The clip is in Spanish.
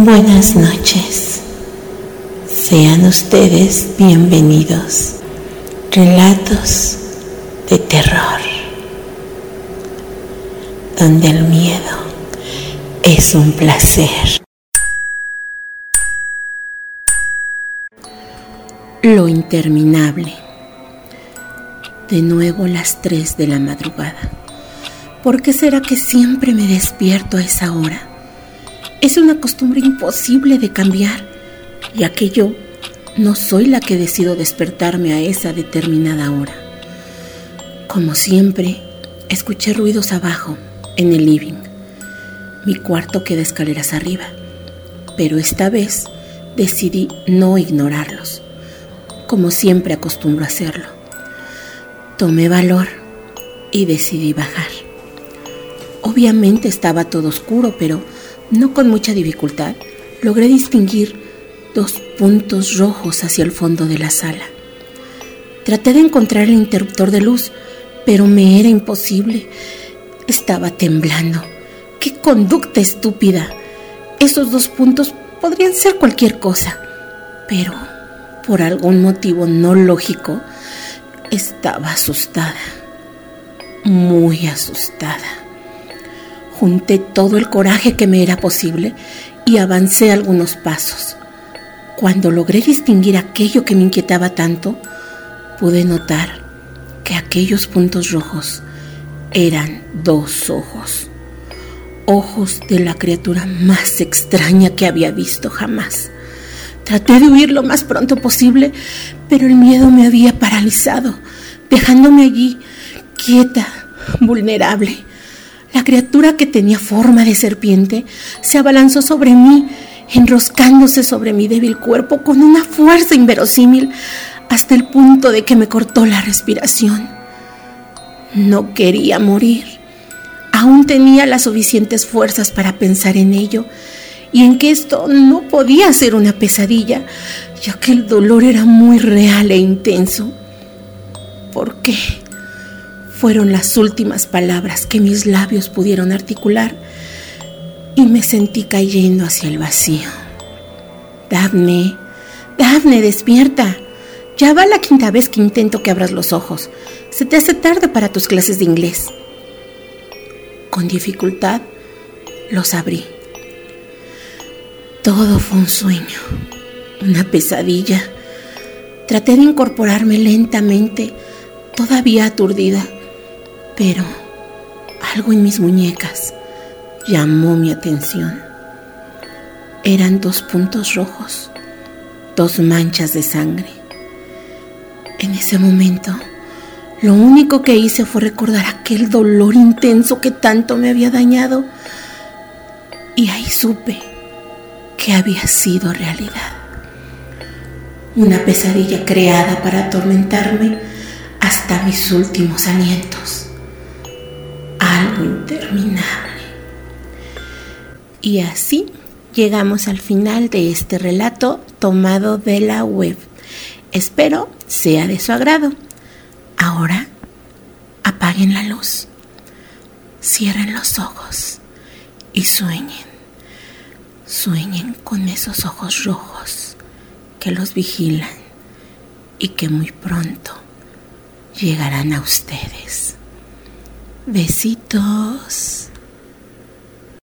Buenas noches. Sean ustedes bienvenidos. Relatos de terror. Donde el miedo es un placer. Lo interminable. De nuevo las 3 de la madrugada. ¿Por qué será que siempre me despierto a esa hora? Es una costumbre imposible de cambiar, ya que yo no soy la que decido despertarme a esa determinada hora. Como siempre, escuché ruidos abajo, en el living. Mi cuarto queda escaleras arriba, pero esta vez decidí no ignorarlos, como siempre acostumbro hacerlo. Tomé valor y decidí bajar. Obviamente estaba todo oscuro, pero no con mucha dificultad, logré distinguir dos puntos rojos hacia el fondo de la sala. Traté de encontrar el interruptor de luz, pero me era imposible. Estaba temblando. ¡Qué conducta estúpida! Esos dos puntos podrían ser cualquier cosa, pero por algún motivo no lógico, estaba asustada. Muy asustada. Junté todo el coraje que me era posible y avancé algunos pasos. Cuando logré distinguir aquello que me inquietaba tanto, pude notar que aquellos puntos rojos eran dos ojos. Ojos de la criatura más extraña que había visto jamás. Traté de huir lo más pronto posible, pero el miedo me había paralizado, dejándome allí quieta, vulnerable. La criatura que tenía forma de serpiente se abalanzó sobre mí, enroscándose sobre mi débil cuerpo con una fuerza inverosímil hasta el punto de que me cortó la respiración. No quería morir. Aún tenía las suficientes fuerzas para pensar en ello y en que esto no podía ser una pesadilla, ya que el dolor era muy real e intenso. ¿Por qué? Fueron las últimas palabras que mis labios pudieron articular y me sentí cayendo hacia el vacío. Daphne, Daphne, despierta. Ya va la quinta vez que intento que abras los ojos. Se te hace tarde para tus clases de inglés. Con dificultad los abrí. Todo fue un sueño, una pesadilla. Traté de incorporarme lentamente, todavía aturdida pero algo en mis muñecas llamó mi atención. Eran dos puntos rojos, dos manchas de sangre. En ese momento, lo único que hice fue recordar aquel dolor intenso que tanto me había dañado. Y ahí supe que había sido realidad. Una pesadilla creada para atormentarme hasta mis últimos alientos Y así llegamos al final de este relato tomado de la web. Espero sea de su agrado. Ahora apaguen la luz, cierren los ojos y sueñen. Sueñen con esos ojos rojos que los vigilan y que muy pronto llegarán a ustedes. Besitos.